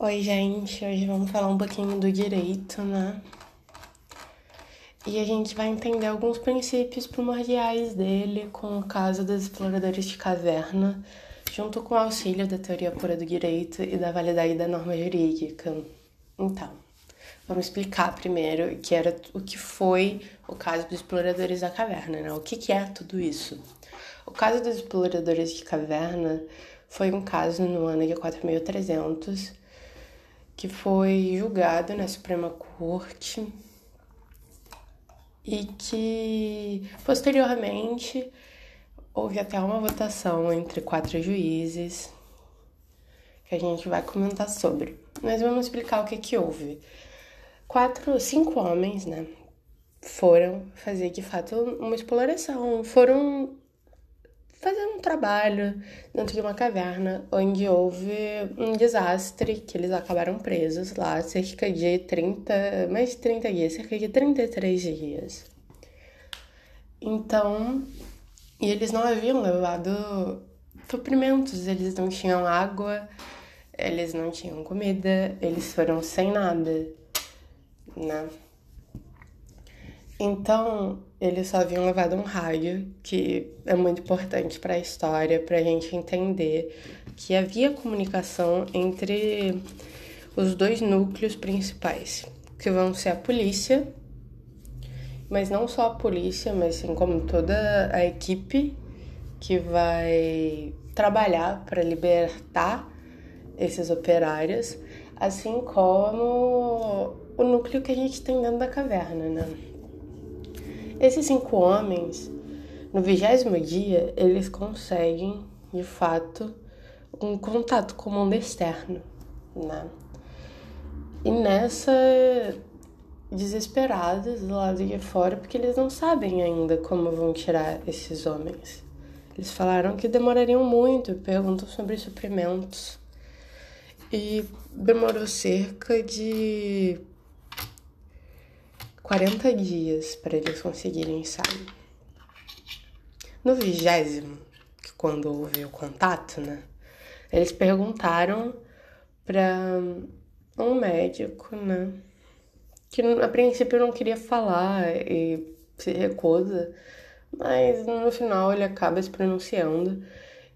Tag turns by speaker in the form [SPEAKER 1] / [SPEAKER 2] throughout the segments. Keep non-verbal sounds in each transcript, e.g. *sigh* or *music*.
[SPEAKER 1] Oi, gente. Hoje vamos falar um pouquinho do direito, né? E a gente vai entender alguns princípios primordiais dele com o caso dos exploradores de caverna, junto com o auxílio da teoria pura do direito e da validade da norma jurídica. Então, vamos explicar primeiro que era o que foi o caso dos exploradores da caverna, né? O que, que é tudo isso? O caso dos exploradores de caverna foi um caso no ano de 4300 que foi julgado na Suprema Corte e que posteriormente houve até uma votação entre quatro juízes que a gente vai comentar sobre. Mas vamos explicar o que que houve. Quatro, cinco homens, né, foram fazer de fato uma exploração, foram fazer um trabalho dentro de uma caverna onde houve um desastre que eles acabaram presos lá cerca de 30, mais de 30 dias, cerca de 33 dias. Então, e eles não haviam levado suprimentos, eles não tinham água, eles não tinham comida, eles foram sem nada, né? Então, eles só haviam levado um rádio, que é muito importante para a história, para a gente entender que havia comunicação entre os dois núcleos principais, que vão ser a polícia, mas não só a polícia, mas sim como toda a equipe que vai trabalhar para libertar esses operários, assim como o núcleo que a gente tem dentro da caverna, né? Esses cinco homens, no vigésimo dia, eles conseguem, de fato, um contato com o mundo externo, né? E nessa, desesperados do lado de fora, porque eles não sabem ainda como vão tirar esses homens. Eles falaram que demorariam muito, perguntam sobre suprimentos. E demorou cerca de 40 dias para eles conseguirem sair. No vigésimo, que quando houve o contato, né? Eles perguntaram para um médico, né? Que a princípio não queria falar e se recusa, mas no final ele acaba se pronunciando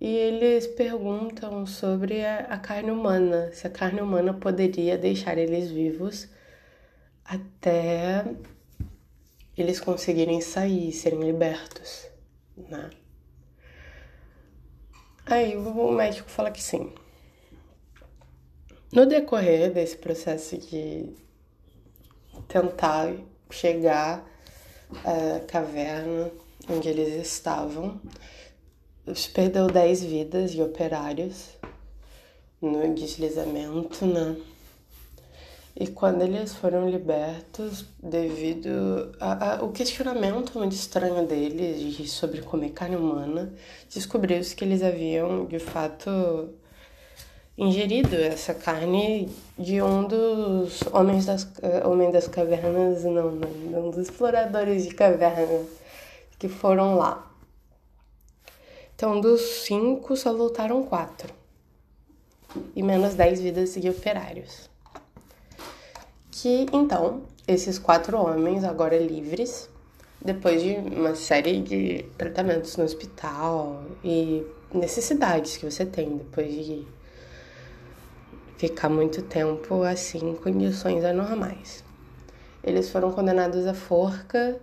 [SPEAKER 1] e eles perguntam sobre a, carne humana, se a carne humana poderia deixar eles vivos até eles conseguirem sair, serem libertos, né? Aí o médico fala que sim. No decorrer desse processo de tentar chegar à caverna onde eles estavam, se perdeu 10 vidas de operários no deslizamento, né? E quando eles foram libertos, devido ao questionamento muito estranho deles de, sobre comer carne humana, descobriu-se que eles haviam, de fato, ingerido essa carne de um dos homens das, uh, homens das cavernas, não, não, um dos exploradores de caverna que foram lá. Então, dos cinco, só voltaram quatro. E menos dez vidas de operários que então esses quatro homens, agora livres, depois de uma série de tratamentos no hospital e necessidades que você tem depois de ficar muito tempo assim, em condições anormais. Eles foram condenados à forca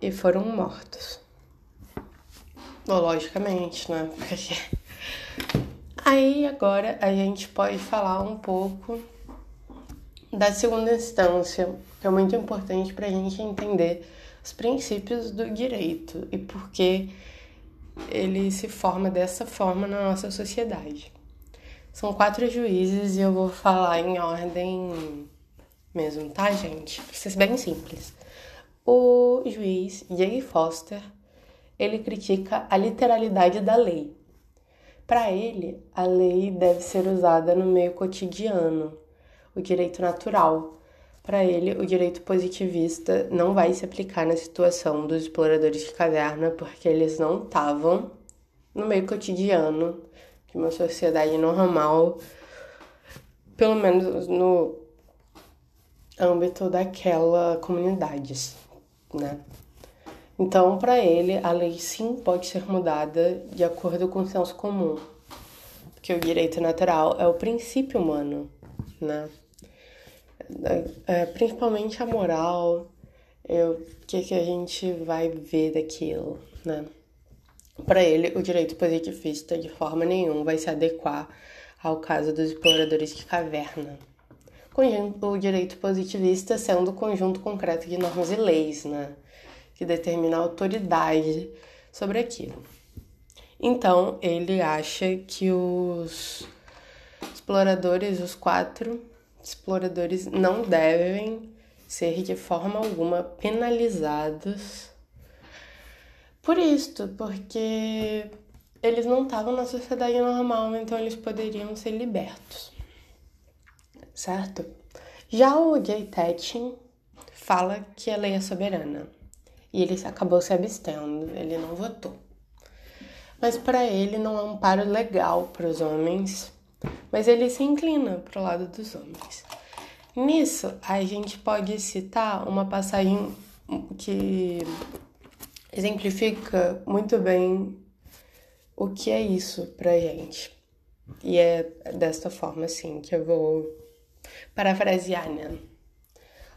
[SPEAKER 1] e foram mortos. Logicamente, né? Porque... *laughs* Aí agora a gente pode falar um pouco da segunda instância, que é muito importante para a gente entender os princípios do direito e por que ele se forma dessa forma na nossa sociedade. São quatro juízes e eu vou falar em ordem mesmo, tá, gente? Pra ser bem simples. O juiz Jay Foster, ele critica a literalidade da lei. Para ele, a lei deve ser usada no meio cotidiano, o direito natural. Para ele, o direito positivista não vai se aplicar na situação dos exploradores de caverna, porque eles não estavam no meio cotidiano de uma sociedade normal pelo menos no âmbito daquela comunidade, né? Então, para ele, a lei sim pode ser mudada de acordo com o senso comum, porque o direito natural é o princípio humano, né? É, é principalmente a moral, é o que, que a gente vai ver daquilo, né? Para ele, o direito positivista de forma nenhuma vai se adequar ao caso dos exploradores de caverna. O direito positivista sendo o conjunto concreto de normas e leis, né? que determina a autoridade sobre aquilo. Então, ele acha que os exploradores, os quatro exploradores, não devem ser de forma alguma penalizados por isto, porque eles não estavam na sociedade normal, então eles poderiam ser libertos. Certo? Já o Jay Tetchin fala que a lei é soberana e ele acabou se abstendo, ele não votou. Mas para ele não é um paro legal para os homens, mas ele se inclina para o lado dos homens. Nisso, a gente pode citar uma passagem que exemplifica muito bem o que é isso pra gente. E é desta forma, assim, que eu vou parafrasear, né?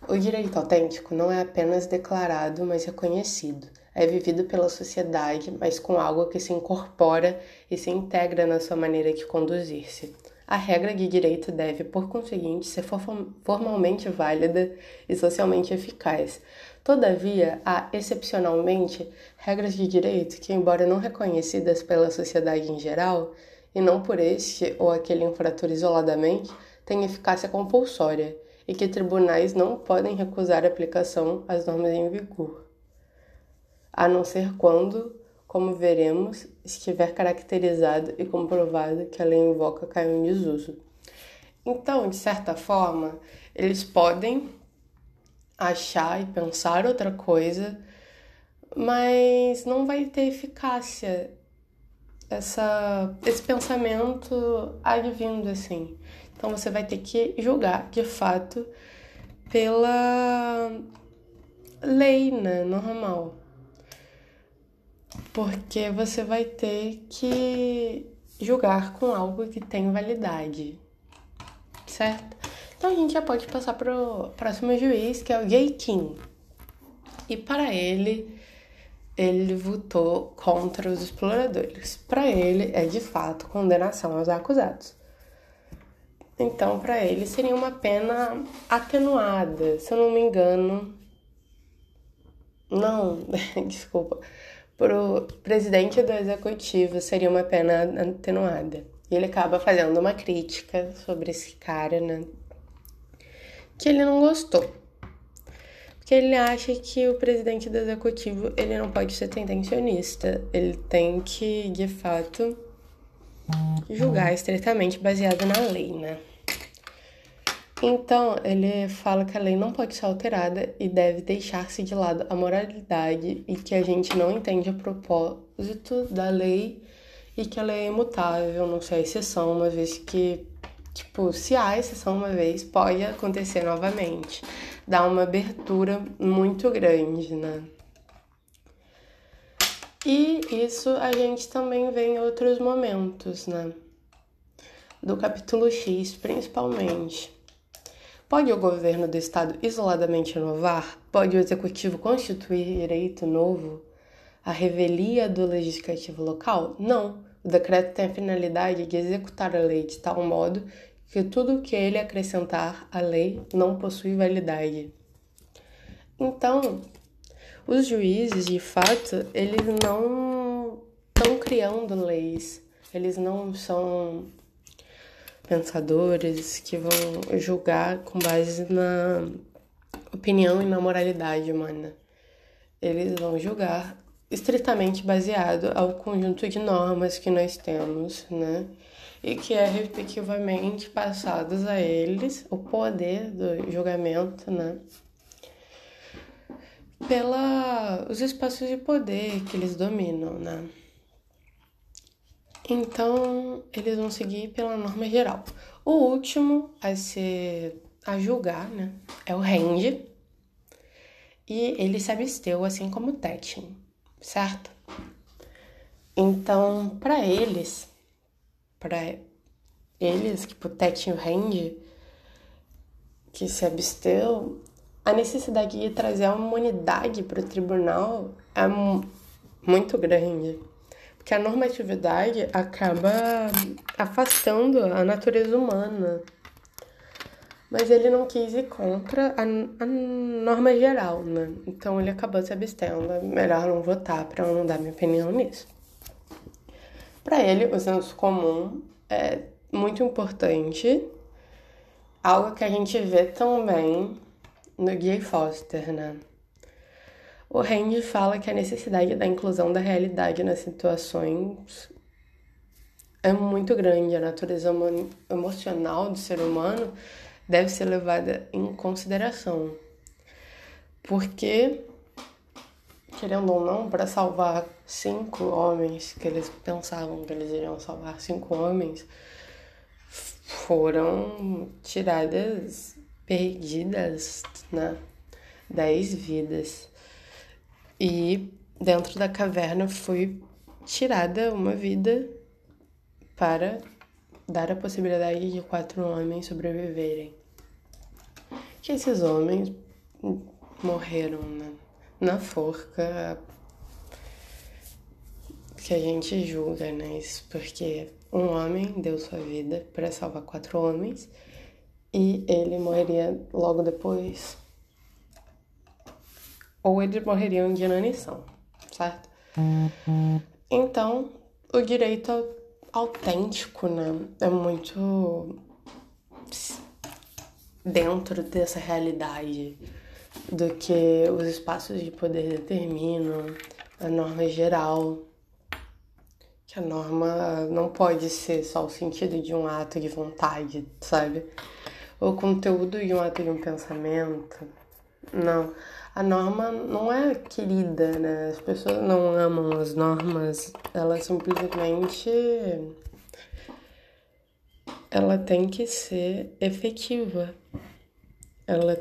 [SPEAKER 1] O direito autêntico não é apenas declarado, mas reconhecido. É vivido pela sociedade, mas com algo que se incorpora e se integra na sua maneira de conduzir-se. A regra de direito deve, por conseguinte, ser formalmente válida e socialmente eficaz. Todavia, há excepcionalmente regras de direito que, embora não reconhecidas pela sociedade em geral, e não por este ou aquele infrator isoladamente, têm eficácia compulsória e que tribunais não podem recusar a aplicação às normas em vigor, a não ser quando, como veremos, estiver caracterizado e comprovado que a lei invoca caiu em desuso. Então, de certa forma, eles podem achar e pensar outra coisa, mas não vai ter eficácia essa, esse pensamento advindo assim. Então você vai ter que julgar de fato pela lei, né, normal. Porque você vai ter que julgar com algo que tem validade, certo? Então a gente já pode passar para o próximo juiz, que é o Kim. E para ele, ele votou contra os exploradores. Para ele, é de fato condenação aos acusados. Então, para ele, seria uma pena atenuada, se eu não me engano. Não, *laughs* desculpa. Para o presidente do executivo, seria uma pena atenuada. E ele acaba fazendo uma crítica sobre esse cara, né? Que ele não gostou. Porque ele acha que o presidente do executivo, ele não pode ser tendencionista. Ele tem que, de fato, julgar estritamente baseado na lei, né? Então, ele fala que a lei não pode ser alterada e deve deixar-se de lado a moralidade e que a gente não entende o propósito da lei e que a lei é imutável, não sei a exceção, uma vez que, tipo, se há exceção uma vez, pode acontecer novamente. Dá uma abertura muito grande, né? E isso a gente também vê em outros momentos, né? Do capítulo X, principalmente. Pode o governo do Estado isoladamente inovar? Pode o Executivo constituir direito novo? A revelia do Legislativo local? Não. O decreto tem a finalidade de executar a lei de tal modo que tudo o que ele acrescentar à lei não possui validade. Então, os juízes, de fato, eles não estão criando leis, eles não são pensadores que vão julgar com base na opinião e na moralidade humana. Eles vão julgar estritamente baseado ao conjunto de normas que nós temos, né? E que é respectivamente passados a eles o poder do julgamento, né? Pela os espaços de poder que eles dominam, né? Então, eles vão seguir pela norma geral. O último a ser a julgar, né, é o Randy. E ele se absteu, assim como o Tetin, certo? Então, para eles, para eles, tipo, o Tetin e o Randy, que se absteu, a necessidade de trazer a humanidade para o tribunal é muito grande. Porque a normatividade acaba afastando a natureza humana. Mas ele não quis ir contra a, a norma geral, né? Então ele acabou se abstendo. Melhor não votar para eu não dar minha opinião nisso. Para ele, o senso comum é muito importante, algo que a gente vê também no Guy Foster, né? O Randy fala que a necessidade da inclusão da realidade nas situações é muito grande. A natureza emocional do ser humano deve ser levada em consideração. Porque, querendo ou não, para salvar cinco homens, que eles pensavam que eles iriam salvar cinco homens, foram tiradas perdidas, né? Dez vidas. E dentro da caverna foi tirada uma vida para dar a possibilidade de quatro homens sobreviverem. Que esses homens morreram né? na forca que a gente julga, né? Isso porque um homem deu sua vida para salvar quatro homens e ele morreria logo depois. Ou eles morreriam de inanição, certo? Então, o direito autêntico, né? É muito dentro dessa realidade do que os espaços de poder determinam, a norma geral. Que a norma não pode ser só o sentido de um ato de vontade, sabe? o conteúdo de um ato de um pensamento. Não. A norma não é querida, né? As pessoas não amam as normas, ela simplesmente ela tem que ser efetiva. Ela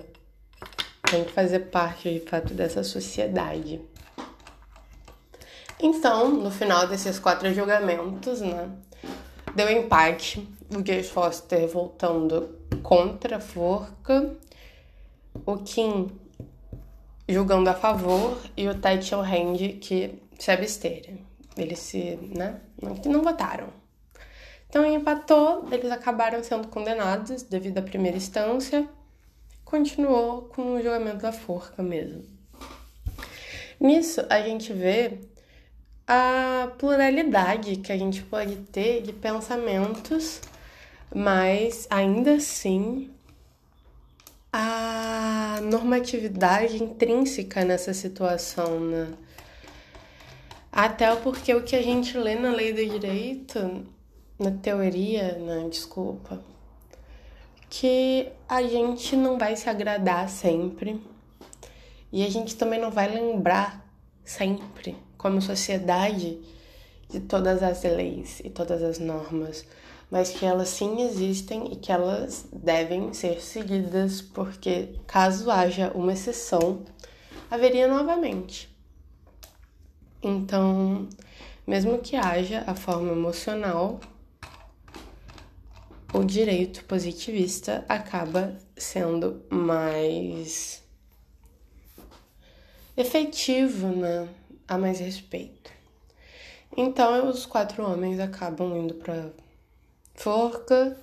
[SPEAKER 1] tem que fazer parte de fato dessa sociedade. Então, no final desses quatro julgamentos, né, deu empate, o Jay Foster voltando contra a forca, o Kim julgando a favor e o Title Hand que se absteram. Eles se, né, não, não votaram. Então empatou, eles acabaram sendo condenados devido à primeira instância. Continuou com o julgamento da forca mesmo. Nisso a gente vê a pluralidade que a gente pode ter de pensamentos mas ainda assim a normatividade intrínseca nessa situação, né? Até porque o que a gente lê na lei do direito, na teoria, né? Desculpa, que a gente não vai se agradar sempre e a gente também não vai lembrar sempre, como sociedade, de todas as leis e todas as normas mas que elas sim existem e que elas devem ser seguidas, porque caso haja uma exceção, haveria novamente. Então, mesmo que haja a forma emocional, o direito positivista acaba sendo mais efetivo, né? A mais respeito. Então, os quatro homens acabam indo para forca.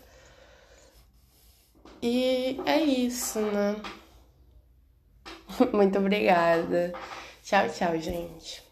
[SPEAKER 1] E é isso, né? *laughs* Muito obrigada. Tchau, tchau, gente.